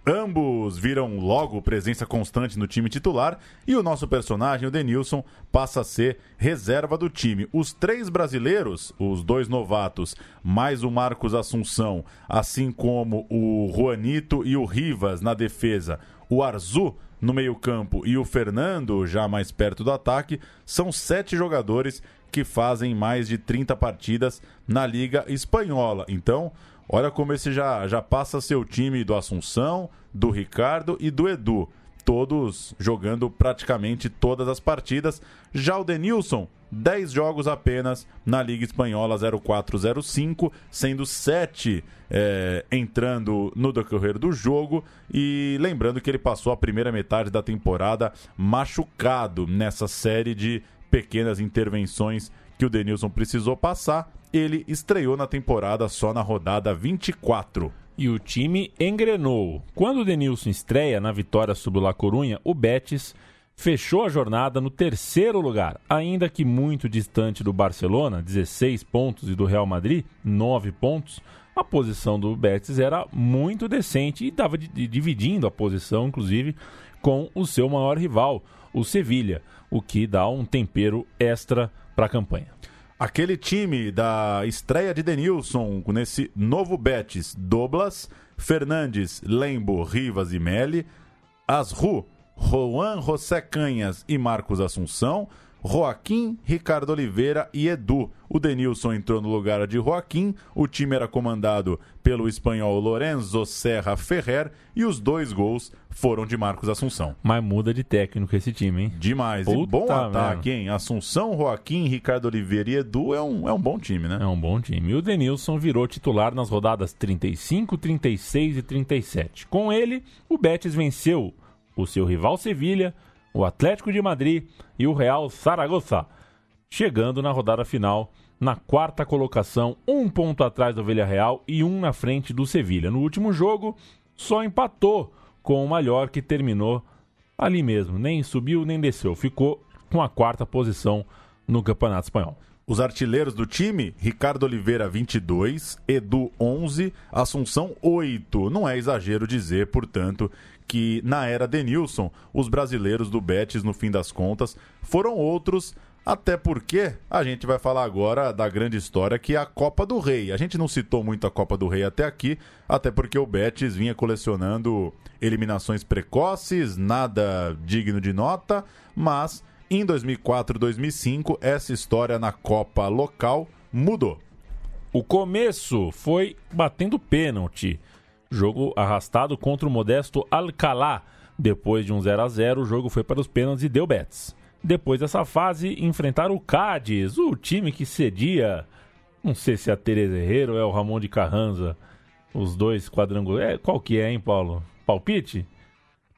Ambos viram logo presença constante no time titular e o nosso personagem, o Denilson, passa a ser reserva do time. Os três brasileiros, os dois novatos, mais o Marcos Assunção, assim como o Juanito e o Rivas na defesa, o Arzu no meio-campo e o Fernando, já mais perto do ataque, são sete jogadores que fazem mais de 30 partidas na Liga Espanhola. Então, Olha como esse já, já passa seu time do Assunção, do Ricardo e do Edu. todos jogando praticamente todas as partidas. Já o Denilson, 10 jogos apenas na Liga Espanhola 0405, sendo 7 é, entrando no decorrer do jogo. E lembrando que ele passou a primeira metade da temporada machucado nessa série de pequenas intervenções que o Denilson precisou passar. Ele estreou na temporada só na rodada 24. E o time engrenou. Quando o Denilson estreia na vitória sobre o La Corunha, o Betis fechou a jornada no terceiro lugar, ainda que muito distante do Barcelona, 16 pontos, e do Real Madrid, 9 pontos. A posição do Betis era muito decente e estava dividindo a posição, inclusive, com o seu maior rival, o Sevilha, o que dá um tempero extra para a campanha. Aquele time da estreia de Denilson nesse novo Betis, Doblas, Fernandes, Lembo, Rivas e Meli, Asru, Juan José Canhas e Marcos Assunção, Joaquim, Ricardo Oliveira e Edu. O Denilson entrou no lugar de Joaquim, o time era comandado pelo espanhol Lorenzo Serra Ferrer e os dois gols foram de Marcos Assunção. Mas muda de técnico esse time, hein? Demais. e bom ataque, hein? Assunção, Joaquim, Ricardo Oliveira e Edu é um, é um bom time, né? É um bom time. E o Denilson virou titular nas rodadas 35, 36 e 37. Com ele, o Betis venceu o seu rival Sevilha o Atlético de Madrid e o Real Zaragoza, chegando na rodada final na quarta colocação, um ponto atrás do Villarreal e um na frente do Sevilha. No último jogo, só empatou com o Mallorca que terminou ali mesmo, nem subiu nem desceu, ficou com a quarta posição no Campeonato Espanhol. Os artilheiros do time, Ricardo Oliveira 22, Edu 11, Assunção 8. Não é exagero dizer, portanto, que na era Denilson, os brasileiros do Betis, no fim das contas, foram outros até porque a gente vai falar agora da grande história que é a Copa do Rei. A gente não citou muito a Copa do Rei até aqui, até porque o Betis vinha colecionando eliminações precoces, nada digno de nota, mas em 2004 2005 essa história na Copa local mudou. O começo foi batendo pênalti. Jogo arrastado contra o modesto Alcalá. Depois de um 0 a 0 o jogo foi para os pênaltis e deu Betis. Depois dessa fase, enfrentaram o Cádiz, o time que cedia. Não sei se é a Tereza Herrera ou é o Ramon de Carranza. Os dois quadrangulares. É, qual que é, hein, Paulo? Palpite?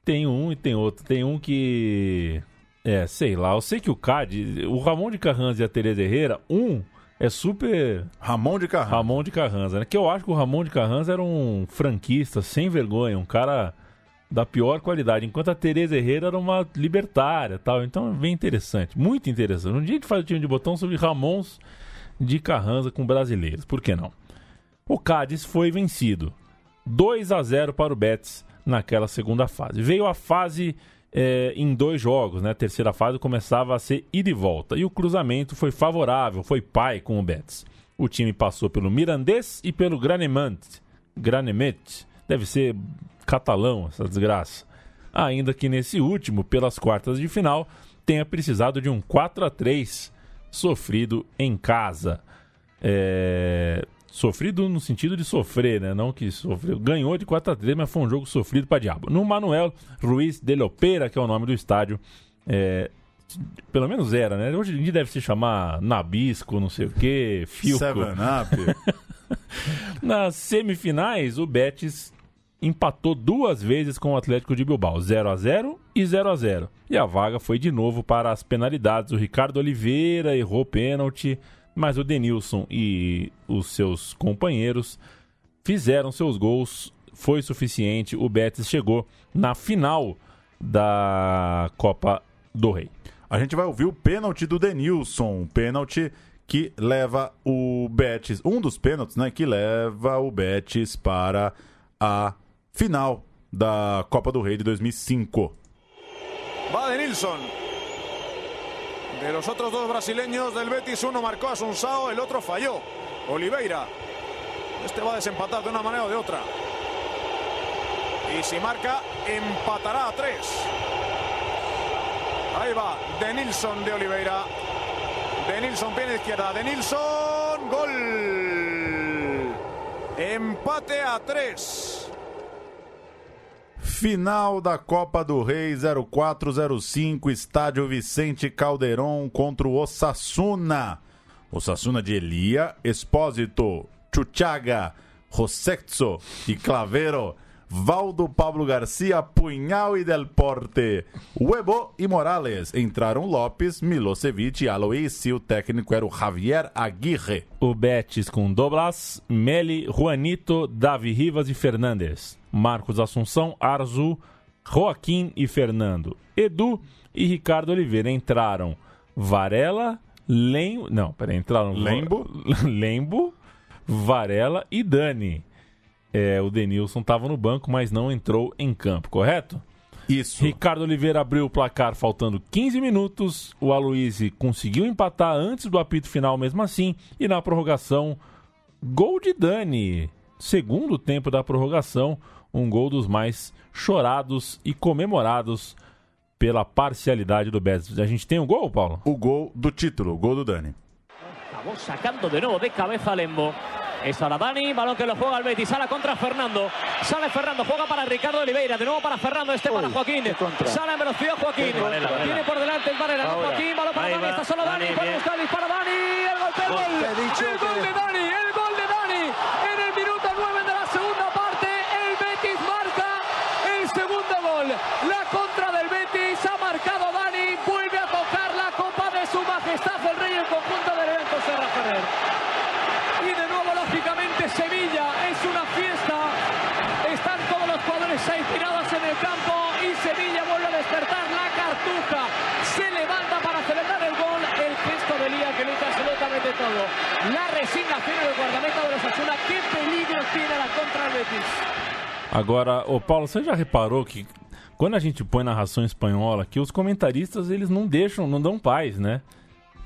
Tem um e tem outro. Tem um que. É, sei lá. Eu sei que o Cádiz. O Ramon de Carranza e a Tereza Herrera, um é super. Ramon de Carranza. Ramon de Carranza, né? Que eu acho que o Ramon de Carranza era um franquista sem vergonha, um cara da pior qualidade, enquanto a Tereza Herrera era uma libertária tal. Então é bem interessante, muito interessante. Um dia a gente faz o time de botão sobre Ramons de Carranza com brasileiros, por que não? O Cádiz foi vencido. 2 a 0 para o Betis naquela segunda fase. Veio a fase é, em dois jogos, né? A terceira fase começava a ser ida e volta. E o cruzamento foi favorável, foi pai com o Betis. O time passou pelo Mirandês e pelo Granemant. Granemant. Deve ser catalão essa desgraça. Ainda que nesse último, pelas quartas de final, tenha precisado de um 4 a 3 sofrido em casa. É... Sofrido no sentido de sofrer, né? Não que sofreu. Ganhou de 4 a 3 mas foi um jogo sofrido para diabo. No Manuel Ruiz de Lopera, que é o nome do estádio, é... pelo menos era, né? Hoje em dia deve se chamar Nabisco, não sei o quê, Filco. Seven Up. Nas semifinais, o Betis empatou duas vezes com o Atlético de Bilbao, 0 a 0 e 0 a 0. E a vaga foi de novo para as penalidades. O Ricardo Oliveira errou pênalti mas o Denilson e os seus companheiros fizeram seus gols, foi suficiente. O Betis chegou na final da Copa do Rei. A gente vai ouvir o pênalti do Denilson, um pênalti que leva o Betis, um dos pênaltis, né, que leva o Betis para a final da Copa do Rei de 2005. Vai Denilson, De los otros dos brasileños del Betis, uno marcó a Sunsao, el otro falló. Oliveira. Este va a desempatar de una manera o de otra. Y si marca, empatará a tres. Ahí va, De Nilsson de Oliveira. De Nilsson, izquierda. De Nilsson, gol. Empate a tres. Final da Copa do Rei 0405, estádio Vicente Calderon contra o Osasuna. Osasuna de Elia, Espósito, Chuchaga, Rosexo e Clavero. Valdo Pablo Garcia, Punhal e Del Porte. E Morales. Entraram Lopes, Milosevic e Alois. O técnico era o Javier Aguirre. O Betis com Doblas, Meli, Juanito, Davi Rivas e Fernandes. Marcos Assunção, Arzu, Joaquim e Fernando. Edu e Ricardo Oliveira entraram. Varela, Lem... Não, peraí, entraram... Lembo. Lembo, Varela e Dani. É, o Denilson estava no banco, mas não entrou em campo, correto? Isso. Ricardo Oliveira abriu o placar faltando 15 minutos. O Aloysio conseguiu empatar antes do apito final mesmo assim. E na prorrogação, gol de Dani. Segundo tempo da prorrogação, um gol dos mais chorados e comemorados pela parcialidade do Betis. A gente tem um gol, Paulo? O gol do título, o gol do Dani. Estamos sacando de nuevo de cabeza Lembo. Es ahora Dani, balón que lo juega el Betis, sale contra Fernando, sale Fernando, juega para Ricardo Oliveira, de nuevo para Fernando, este para Joaquín, sale en velocidad Joaquín, tiene por delante el Varela, Joaquín, balón para Dani, está solo Dani, puede buscar el disparo Dani, el golpe, gol, el gol de Dani, el gol de Dani, en el minuto 9 de la segunda parte, el Betis marca el segundo gol, la contra del Betis, ha marcado Dani, vuelve a tocar la copa de su majestad el rey, el conjunto del evento Serra Ferrer. Y de nuevo, lógicamente, Sevilla es una fiesta. Están todos los jugadores ahí tirados en el campo y Sevilla vuelve a despertar la cartuja. Se levanta para celebrar el gol. El gesto de Lía que lucha absolutamente todo. La resignación del guardameta de los Asuna. ¿Qué peligro tiene la contra del Betis? Agora, ô Paulo, você já reparou que quando a gente põe narração espanhola aqui, os comentaristas eles não deixam, não dão paz, né?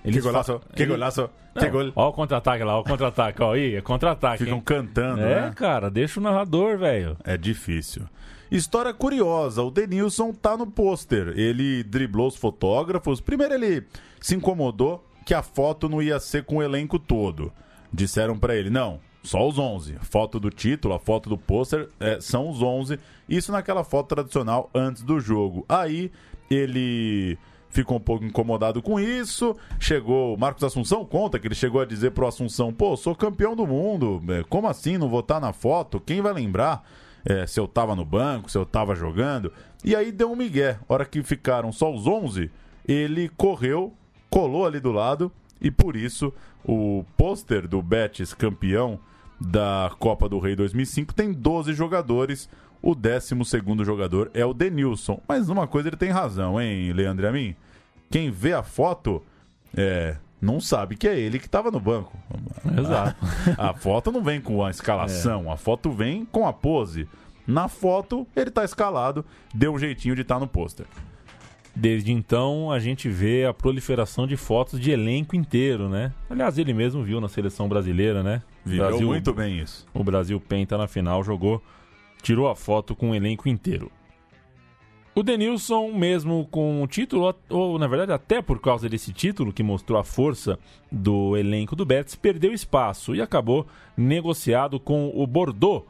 Que golaço, que golaço, que gol. Ó o contra-ataque lá, ó o contra-ataque, ó aí, é contra-ataque. Ficam hein? cantando, É, né? cara, deixa o narrador, velho. É difícil. História curiosa, o Denilson tá no pôster. Ele driblou os fotógrafos. Primeiro ele se incomodou que a foto não ia ser com o elenco todo. Disseram pra ele, não, só os 11. Foto do título, a foto do pôster é, são os 11. Isso naquela foto tradicional antes do jogo. Aí ele ficou um pouco incomodado com isso. Chegou, Marcos Assunção conta que ele chegou a dizer pro Assunção: pô, sou campeão do mundo, é, como assim não vou estar na foto? Quem vai lembrar é, se eu tava no banco, se eu tava jogando? E aí deu um migué. Hora que ficaram só os 11, ele correu, colou ali do lado e por isso o pôster do Betis campeão da Copa do Rei 2005 tem 12 jogadores. O 12 jogador é o Denilson. Mas uma coisa ele tem razão, hein, Leandro a mim? Quem vê a foto é, não sabe que é ele que estava no banco. Exato. A, a foto não vem com a escalação, a foto vem com a pose. Na foto, ele tá escalado, deu um jeitinho de estar no pôster. Desde então, a gente vê a proliferação de fotos de elenco inteiro, né? Aliás, ele mesmo viu na seleção brasileira, né? Viveu muito bem isso. O Brasil penta na final, jogou, tirou a foto com o elenco inteiro. O Denilson, mesmo com o título, ou na verdade até por causa desse título que mostrou a força do elenco do Betis, perdeu espaço e acabou negociado com o Bordeaux.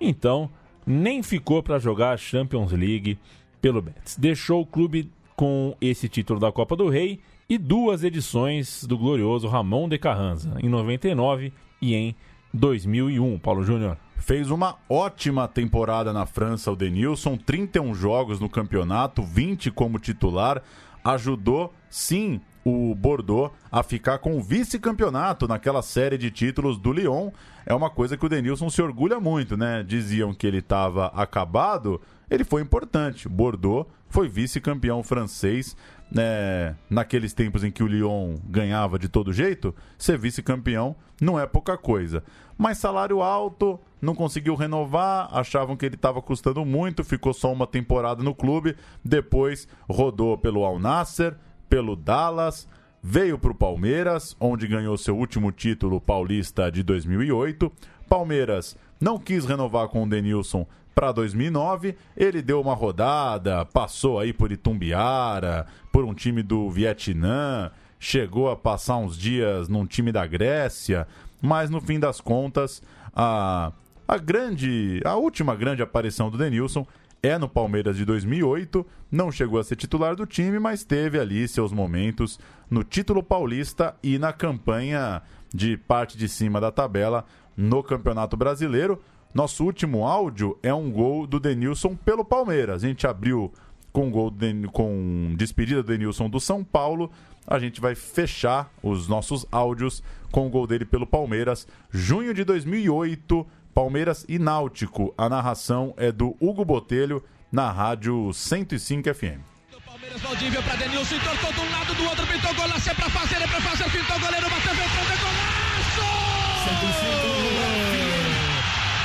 Então, nem ficou para jogar a Champions League pelo Betis. Deixou o clube com esse título da Copa do Rei e duas edições do glorioso Ramon de Carranza, em 99 e em 2001. Paulo Júnior. Fez uma ótima temporada na França, o Denilson, 31 jogos no campeonato, 20 como titular, ajudou sim o Bordeaux a ficar com o vice-campeonato naquela série de títulos do Lyon. É uma coisa que o Denilson se orgulha muito, né? Diziam que ele estava acabado, ele foi importante. Bordeaux foi vice-campeão francês. né? naqueles tempos em que o Lyon ganhava de todo jeito, ser vice-campeão não é pouca coisa. Mas salário alto, não conseguiu renovar, achavam que ele estava custando muito, ficou só uma temporada no clube, depois rodou pelo Al Nasser, pelo Dallas, veio para o Palmeiras, onde ganhou seu último título paulista de 2008. Palmeiras não quis renovar com o Denilson para 2009, ele deu uma rodada, passou aí por Itumbiara, por um time do Vietnã, chegou a passar uns dias num time da Grécia, mas no fim das contas, a, a grande, a última grande aparição do Denilson é no Palmeiras de 2008, não chegou a ser titular do time, mas teve ali seus momentos no título paulista e na campanha de parte de cima da tabela no Campeonato Brasileiro. Nosso último áudio é um gol do Denilson pelo Palmeiras. A gente abriu com gol com despedida do Denilson do São Paulo. A gente vai fechar os nossos áudios com o gol dele pelo Palmeiras, junho de 2008, Palmeiras e Náutico. A narração é do Hugo Botelho na rádio 105 FM. Palmeiras, Valdívia para Denilson, entortou de um lado, do outro, pintou golaço, é pra fazer, é pra fazer, pintou o goleiro, bateu, entrou, é golaço!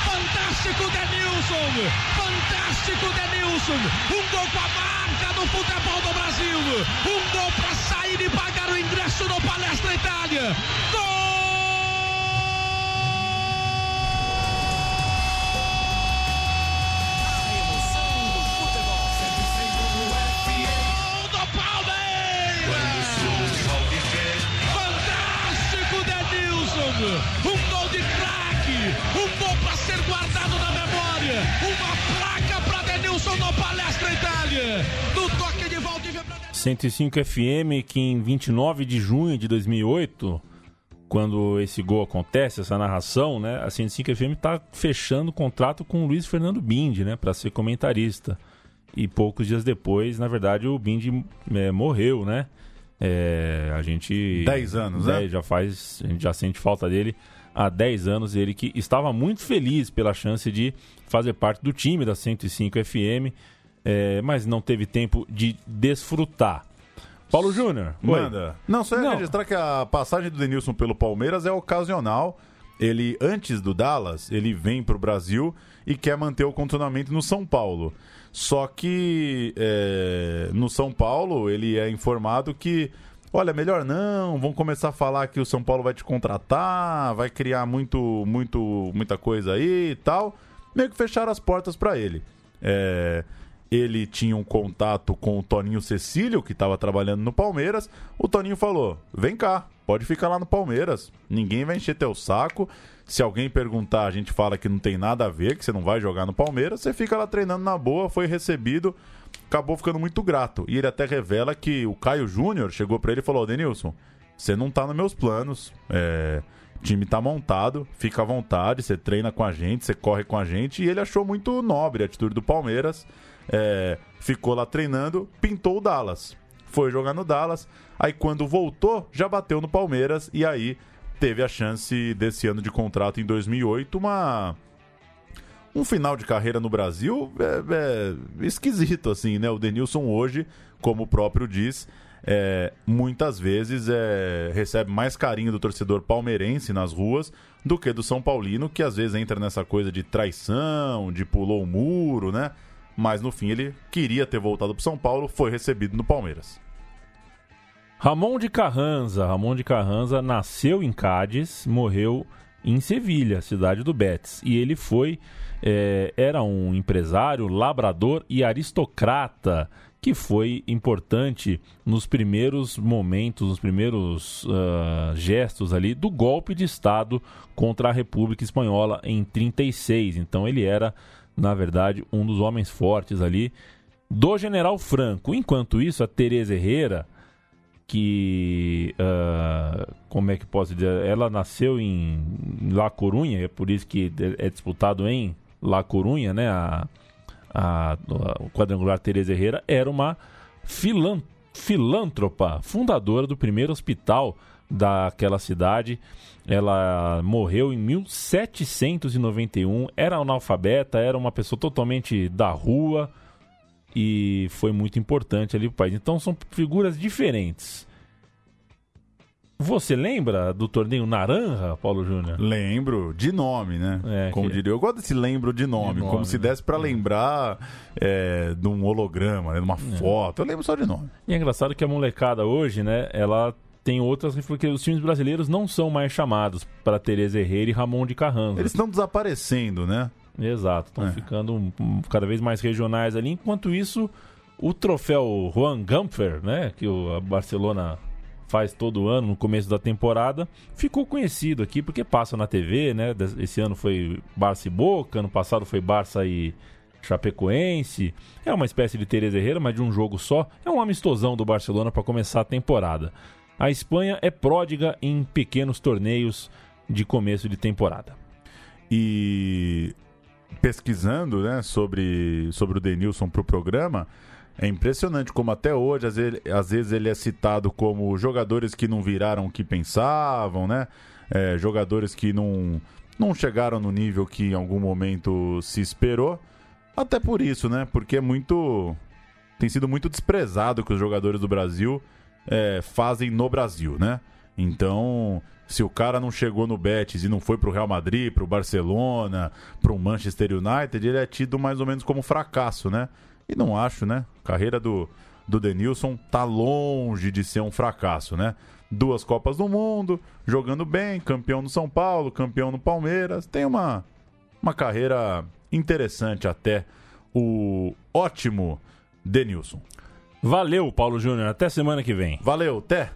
Fantástico Denilson! Fantástico Denilson! Um gol com a marca do futebol do Brasil! Um gol para sair e pagar o ingresso no Palestra Itália! Gol! No toque de para 105 FM, que em 29 de junho de 2008, quando esse gol acontece, essa narração, né, a 105 FM está fechando o contrato com o Luiz Fernando Bindi, né, para ser comentarista. E poucos dias depois, na verdade, o Bindi é, morreu, né? É, a gente. 10 anos, né? Já faz. A gente já sente falta dele há 10 anos. Ele que estava muito feliz pela chance de fazer parte do time da 105 FM, é, mas não teve tempo de desfrutar. Paulo Júnior. Manda. Não, só ia registrar que a passagem do Denilson pelo Palmeiras é ocasional. Ele, antes do Dallas, ele vem para o Brasil e quer manter o condicionamento no São Paulo. Só que é, no São Paulo ele é informado que, olha, melhor não, vão começar a falar que o São Paulo vai te contratar, vai criar muito, muito, muita coisa aí e tal. Meio que fecharam as portas para ele. É, ele tinha um contato com o Toninho Cecílio, que estava trabalhando no Palmeiras. O Toninho falou: vem cá, pode ficar lá no Palmeiras. Ninguém vai encher teu saco. Se alguém perguntar, a gente fala que não tem nada a ver, que você não vai jogar no Palmeiras. Você fica lá treinando na boa, foi recebido, acabou ficando muito grato. E ele até revela que o Caio Júnior chegou para ele e falou: Denilson, você não tá nos meus planos. É, o time tá montado, fica à vontade, você treina com a gente, você corre com a gente. E ele achou muito nobre a atitude do Palmeiras. É, ficou lá treinando, pintou o Dallas. Foi jogar no Dallas. Aí quando voltou, já bateu no Palmeiras. E aí teve a chance desse ano de contrato em 2008, uma um final de carreira no Brasil é, é esquisito assim, né? O Denilson hoje, como o próprio diz, é, muitas vezes é, recebe mais carinho do torcedor palmeirense nas ruas do que do São Paulino, que às vezes entra nessa coisa de traição, de pulou o muro, né? Mas no fim ele queria ter voltado para São Paulo, foi recebido no Palmeiras. Ramon de Carranza. Ramon de Carranza nasceu em Cádiz, morreu em Sevilha, cidade do Betis. E ele foi, é, era um empresário, labrador e aristocrata que foi importante nos primeiros momentos, nos primeiros uh, gestos ali do golpe de Estado contra a República Espanhola em 36. Então ele era, na verdade, um dos homens fortes ali do General Franco. Enquanto isso, a Teresa Herrera que uh, como é que posso dizer ela nasceu em La Corunha é por isso que é disputado em La Corunha né a, a, o quadrangular Teresa Herrera era uma filan, filântropa fundadora do primeiro hospital daquela cidade ela morreu em 1791 era analfabeta era uma pessoa totalmente da rua e foi muito importante ali para o país. Então são figuras diferentes. Você lembra do torneio Naranja, Paulo Júnior? Lembro, de nome, né? É, como que... diria. Eu gosto desse lembro de nome, de nome como né? se desse para lembrar é, de um holograma, né? de uma é. foto. Eu lembro só de nome. E é engraçado que a molecada hoje, né? Ela tem outras porque os times brasileiros não são mais chamados para Tereza Herrera e Ramon de Carranza. Eles estão desaparecendo, né? Exato, estão é. ficando cada vez mais regionais ali. Enquanto isso, o troféu Juan Gamper, né, que o Barcelona faz todo ano no começo da temporada, ficou conhecido aqui porque passa na TV, né? Esse ano foi Barça e Boca, ano passado foi Barça e Chapecoense. É uma espécie de Teresa Herrera, mas de um jogo só. É um amistosão do Barcelona para começar a temporada. A Espanha é pródiga em pequenos torneios de começo de temporada. E pesquisando né, sobre, sobre o Denilson para o programa, é impressionante como até hoje, às vezes, às vezes, ele é citado como jogadores que não viraram o que pensavam, né? É, jogadores que não, não chegaram no nível que em algum momento se esperou. Até por isso, né? Porque é muito. Tem sido muito desprezado que os jogadores do Brasil é, fazem no Brasil, né? Então, se o cara não chegou no Betis e não foi pro Real Madrid, pro Barcelona, pro Manchester United, ele é tido mais ou menos como fracasso, né? E não acho, né? Carreira do, do Denilson tá longe de ser um fracasso, né? Duas Copas do Mundo, jogando bem, campeão no São Paulo, campeão no Palmeiras. Tem uma, uma carreira interessante até. O ótimo Denilson. Valeu, Paulo Júnior. Até semana que vem. Valeu, até.